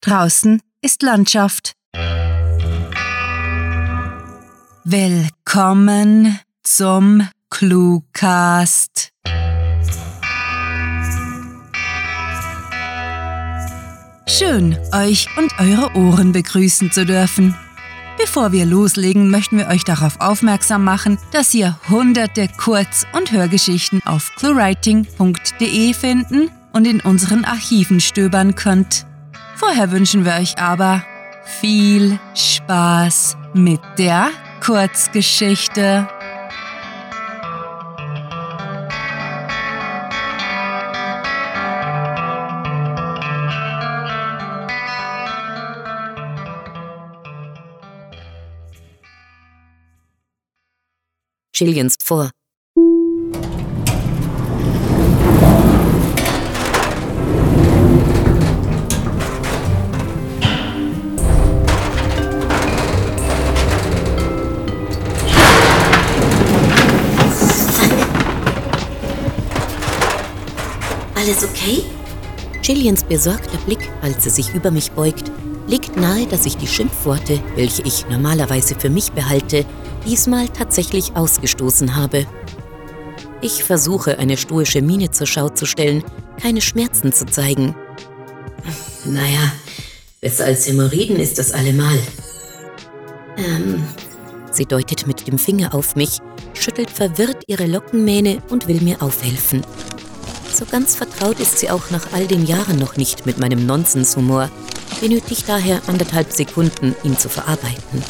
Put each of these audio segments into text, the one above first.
Draußen ist Landschaft. Willkommen zum Cluecast. Schön, euch und eure Ohren begrüßen zu dürfen. Bevor wir loslegen, möchten wir euch darauf aufmerksam machen, dass ihr hunderte Kurz- und Hörgeschichten auf cluewriting.de finden und in unseren Archiven stöbern könnt. Vorher wünschen wir euch aber viel Spaß mit der Kurzgeschichte. Chillians vor. Alles okay? Chillians besorgter Blick, als sie sich über mich beugt, legt nahe, dass ich die Schimpfworte, welche ich normalerweise für mich behalte, diesmal tatsächlich ausgestoßen habe. Ich versuche, eine stoische Miene zur Schau zu stellen, keine Schmerzen zu zeigen. Naja, besser als Hämorrhoiden ist das allemal. Ähm, Sie deutet mit dem Finger auf mich, schüttelt verwirrt ihre Lockenmähne und will mir aufhelfen. So ganz vertraut ist sie auch nach all den Jahren noch nicht mit meinem Nonsenshumor, benötigt daher anderthalb Sekunden, ihn zu verarbeiten.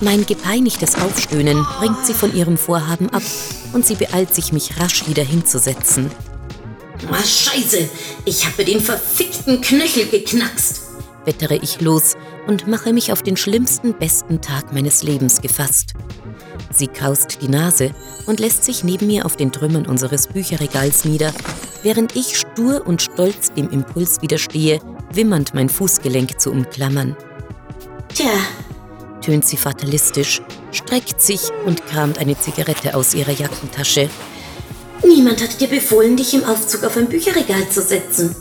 Mein gepeinigtes Aufstöhnen bringt sie von ihrem Vorhaben ab und sie beeilt sich, mich rasch wieder hinzusetzen. ah, scheiße, ich habe den verfickten Knöchel geknackst. wettere ich los und mache mich auf den schlimmsten, besten Tag meines Lebens gefasst. Sie kraust die Nase und lässt sich neben mir auf den Trümmern unseres Bücherregals nieder, während ich stur und stolz dem Impuls widerstehe, wimmernd mein Fußgelenk zu umklammern. Tja, Tönt sie fatalistisch, streckt sich und kramt eine Zigarette aus ihrer Jackentasche. niemand hat dir befohlen, dich im Aufzug auf ein Bücherregal zu setzen.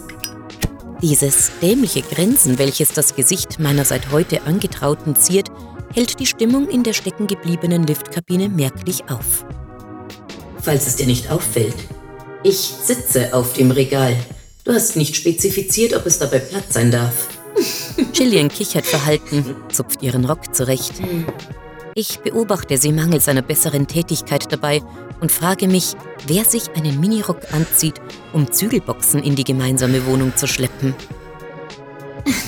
Dieses dämliche Grinsen, welches das Gesicht meiner seit heute Angetrauten ziert, hält die Stimmung in der steckengebliebenen Liftkabine merklich auf. Falls es dir nicht auffällt, ich sitze auf dem Regal. Du hast nicht spezifiziert, ob es dabei Platz sein darf. Gillian kichert verhalten, zupft ihren Rock zurecht. Ich beobachte sie mangels einer besseren Tätigkeit dabei und frage mich, wer sich einen Minirock anzieht, um Zügelboxen in die gemeinsame Wohnung zu schleppen.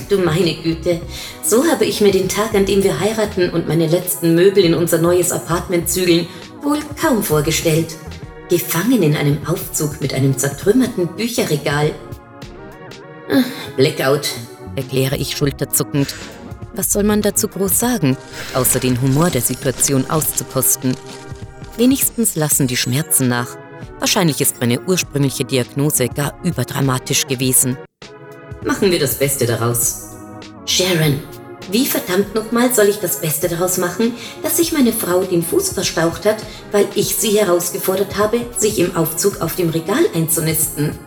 Du meine Güte, so habe ich mir den Tag, an dem wir heiraten und meine letzten Möbel in unser neues Apartment zügeln, wohl kaum vorgestellt. Gefangen in einem Aufzug mit einem zertrümmerten Bücherregal. Ah, Blackout. erkläre ich schulterzuckend. Was soll man dazu groß sagen, außer den Humor der Situation auszukosten? Wenigstens lassen die Schmerzen nach. Wahrscheinlich ist meine ursprüngliche Diagnose gar überdramatisch gewesen. Machen wir das Beste daraus. Sharon, wie verdammt nochmal soll ich das Beste daraus machen, dass sich meine Frau den Fuß verstaucht hat, weil ich sie herausgefordert habe, sich im Aufzug auf dem Regal einzunisten?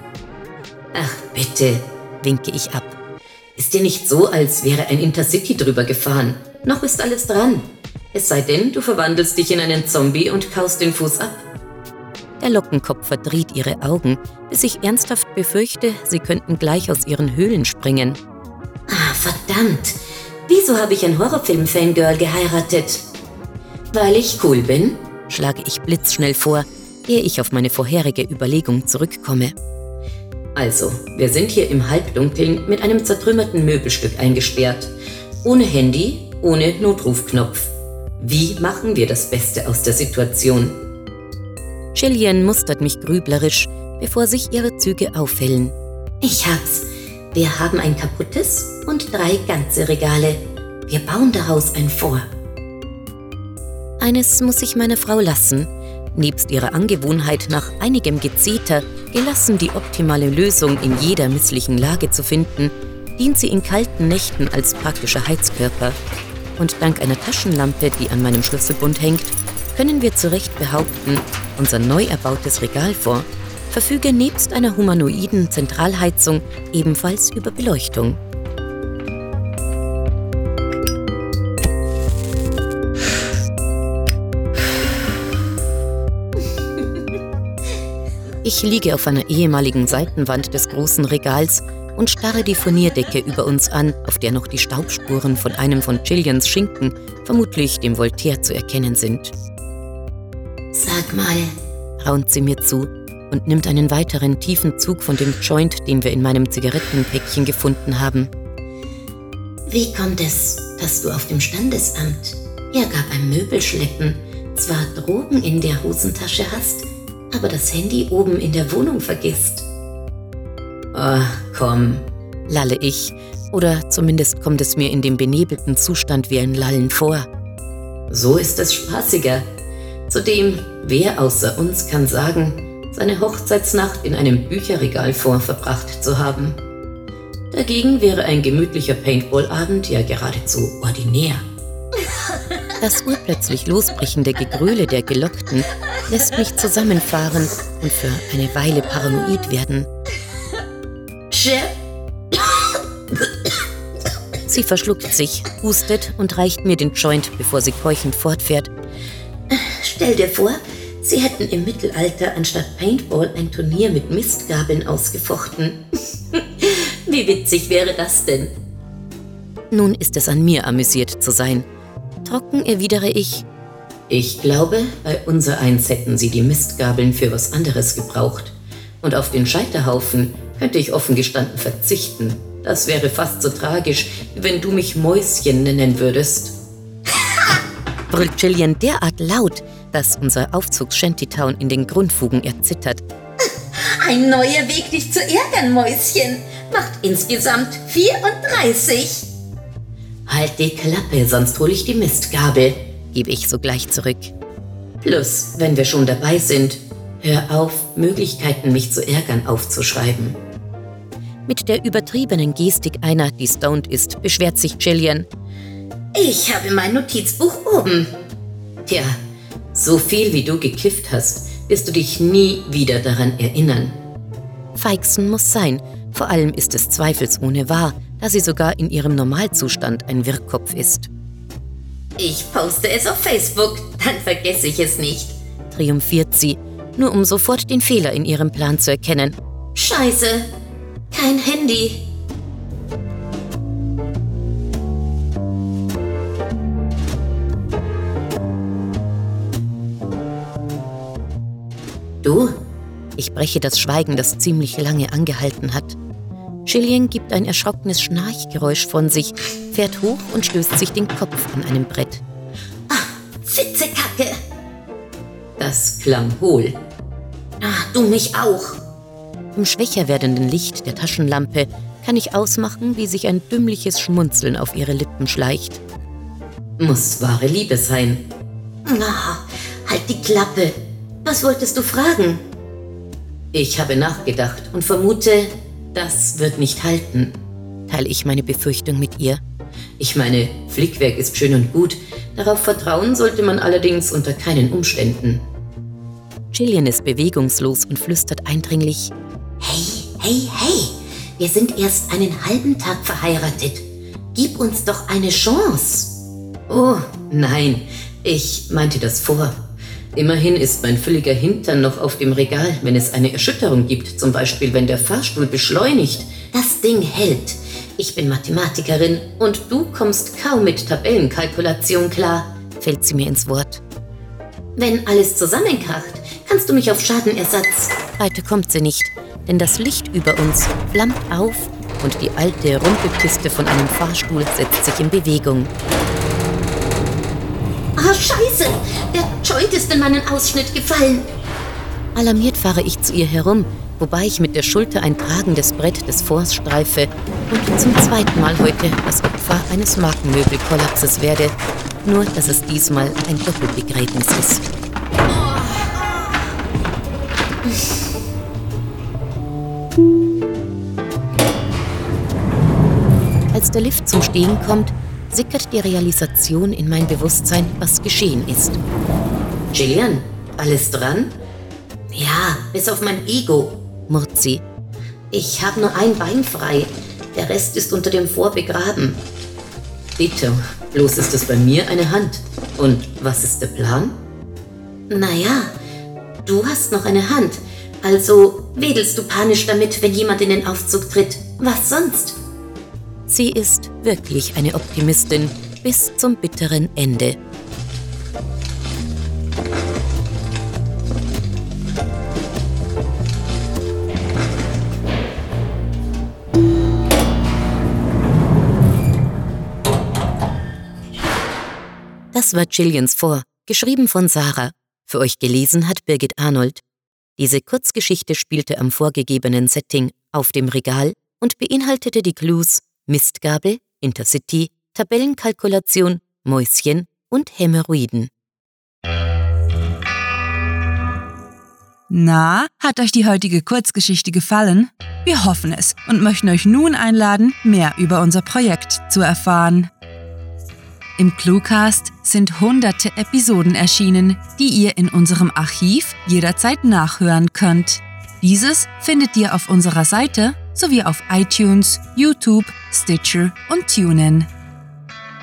Ach bitte, Winke ich ab. ist dir nicht so, als wäre ein Intercity drüber gefahren. Noch ist alles dran. Es sei denn, du verwandelst dich in einen Zombie und kaust den Fuß ab. Der Lockenkopf verdreht ihre Augen, bis ich ernsthaft befürchte, sie könnten gleich aus ihren Höhlen springen. Ah, verdammt. Wieso habe ich ein Horrorfilm-Fangirl geheiratet? Weil ich cool bin? Schlage ich blitzschnell vor, ehe ich auf meine vorherige Überlegung zurückkomme. Also, wir sind hier im Halbdunkeln mit einem zertrümmerten Möbelstück eingesperrt. Ohne Handy, ohne Notrufknopf. Wie machen wir das Beste aus der Situation? Gillian mustert mich grüblerisch, bevor sich ihre Züge aufhellen. Ich hab's. Wir haben ein kaputtes und drei ganze Regale. Wir bauen daraus ein Vor. Eines muss ich meiner Frau lassen. Nebst ihrer Angewohnheit, nach einigem Gezeter gelassen die optimale Lösung in jeder misslichen Lage zu finden, dient sie in kalten Nächten als praktischer Heizkörper. Und dank einer Taschenlampe, die an meinem Schlüsselbund hängt, können wir zu Recht behaupten, unser neu erbautes Regalfort verfüge nebst einer humanoiden Zentralheizung ebenfalls über Beleuchtung. Ich liege auf einer ehemaligen Seitenwand des großen Regals und starre die Furnierdecke über uns an, auf der noch die Staubspuren von einem von Gillians Schinken, vermutlich dem Voltaire, zu erkennen sind. Sag mal, raunt sie mir zu und nimmt einen weiteren tiefen Zug von dem Joint, den wir in meinem Zigarettenpäckchen gefunden haben. Wie kommt es, dass du auf dem Standesamt, ja gar beim Möbelschleppen, zwar Drogen in der Hosentasche hast, aber das Handy oben in der Wohnung vergisst? Oh, komm, lalle ich, oder zumindest kommt es mir in dem benebelten Zustand wie ein Lallen vor. So ist es spaßiger. Zudem, wer außer uns kann sagen, seine Hochzeitsnacht in einem Bücherregal vorverbracht zu haben? Dagegen wäre ein gemütlicher Paintball-Abend ja geradezu ordinär. Das urplötzlich losbrechende Gegröle der Gelockten lässt mich zusammenfahren und für eine Weile paranoid werden. Sie verschluckt sich, hustet und reicht mir den Joint, bevor sie keuchend fortfährt. Stell dir vor, sie hätten im Mittelalter anstatt Paintball ein Turnier mit Mistgabeln ausgefochten. Wie witzig wäre das denn? Nun ist es an mir amüsiert zu sein. Trocken erwidere ich. Ich glaube, bei unser eins hätten sie die Mistgabeln für was anderes gebraucht. Und auf den Scheiterhaufen könnte ich offen gestanden verzichten. Das wäre fast so tragisch, wie wenn du mich Mäuschen nennen würdest. brüllt Jillian derart laut, dass unser Aufzug Shantytown in den Grundfugen erzittert. Ein neuer Weg, dich zu ärgern, Mäuschen. Macht insgesamt 34. Halt die Klappe, sonst hole ich die Mistgabel, gebe ich sogleich zurück. Plus, wenn wir schon dabei sind, hör auf, Möglichkeiten, mich zu ärgern, aufzuschreiben. Mit der übertriebenen Gestik einer, die stoned ist, beschwert sich Jillian. Ich habe mein Notizbuch oben. Tja, so viel wie du gekifft hast, wirst du dich nie wieder daran erinnern. Feixen muss sein, vor allem ist es zweifelsohne wahr, da sie sogar in ihrem Normalzustand ein Wirrkopf ist. Ich poste es auf Facebook, dann vergesse ich es nicht, triumphiert sie, nur um sofort den Fehler in ihrem Plan zu erkennen. Scheiße, kein Handy. Du? Ich breche das Schweigen, das ziemlich lange angehalten hat. Gillian gibt ein erschrockenes Schnarchgeräusch von sich, fährt hoch und stößt sich den Kopf an einem Brett. Ah, Fitzekacke! Das klang hohl. Ah, du mich auch. Im schwächer werdenden Licht der Taschenlampe kann ich ausmachen, wie sich ein dümmliches Schmunzeln auf ihre Lippen schleicht. Muss wahre Liebe sein. Na, halt die Klappe. Was wolltest du fragen? Ich habe nachgedacht und vermute, das wird nicht halten. Teile ich meine Befürchtung mit ihr. Ich meine, Flickwerk ist schön und gut. Darauf vertrauen sollte man allerdings unter keinen Umständen. Gillian ist bewegungslos und flüstert eindringlich. Hey, hey, wir sind erst einen halben Tag verheiratet. Gib uns doch eine Chance. Oh, nein, ich meinte das vor. Immerhin ist mein fülliger Hintern noch auf dem Regal, wenn es eine Erschütterung gibt, zum Beispiel wenn der Fahrstuhl beschleunigt. Das Ding hält. Ich bin Mathematikerin und du kommst kaum mit Tabellenkalkulation klar, fällt sie mir ins Wort. Wenn alles zusammenkracht, kannst du mich auf Schadenersatz. Weiter kommt sie nicht denn das Licht über uns flammt auf und die alte Rumpelkiste von einem Fahrstuhl setzt sich in Bewegung. Ah, scheiße! Der Joint ist in meinen Ausschnitt gefallen. Alarmiert fahre ich zu ihr herum, wobei ich mit der Schulter ein tragendes Brett des Forts streife und zum zweiten Mal heute das Opfer eines Markenmöbelkollapses werde, nur dass es diesmal ein Doppelbegräbnis ist. Als der Lift zum Stehen kommt, sickert die Realisation in mein Bewusstsein, was geschehen ist. Gillian, alles dran? Ja, bis auf mein Ego, murrt sie. Ich habe nur ein Bein frei. Der Rest ist unter dem Vor begraben. Bitte, bloß ist es bei mir eine Hand. Und was ist der Plan? Naja, du hast noch eine Hand, Also wedelst du panisch damit, wenn jemand in den Aufzug tritt. Was sonst? Sie ist wirklich eine Optimistin bis zum bitteren Ende. Das war Chillians vor, geschrieben von Sarah. Für euch gelesen hat Birgit Arnold. Diese Kurzgeschichte spielte am vorgegebenen Setting auf dem Regal und beinhaltete die Clues Mistgabel, Intercity, Tabellenkalkulation, Mäuschen und Hämorrhoiden. Na, hat euch die heutige Kurzgeschichte gefallen? Wir hoffen es und möchten euch nun einladen, mehr über unser Projekt zu erfahren. Im Cluecast sind hunderte Episoden erschienen, die ihr in unserem Archiv jederzeit nachhören könnt. Dieses findet ihr auf unserer Seite sowie auf iTunes, YouTube, Stitcher und TuneIn.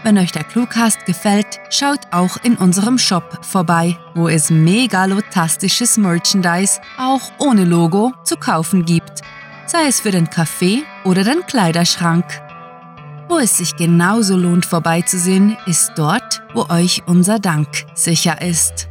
Wenn euch der Cluecast gefällt, schaut auch in unserem Shop vorbei, wo es megalotastisches Merchandise auch ohne Logo zu kaufen gibt, sei es für den Kaffee oder den Kleiderschrank. Wo es sich genauso lohnt vorbeizusehen, ist dort, wo euch unser Dank sicher ist.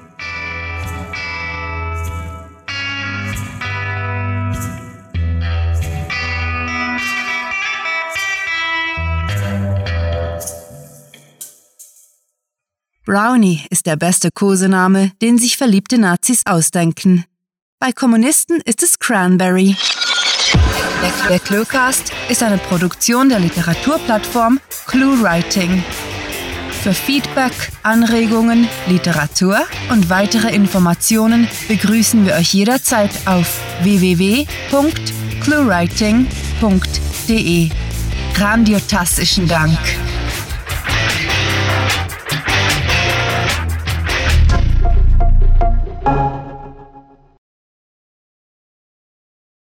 Brownie ist der beste Kosename, den sich verliebte Nazis ausdenken. Bei Kommunisten ist es Cranberry. Der Cluecast ist eine Produktion der Literaturplattform ClueWriting. Für Feedback, Anregungen, Literatur und weitere Informationen begrüßen wir euch jederzeit auf www.cluewriting.de. Grandiotastischen Dank.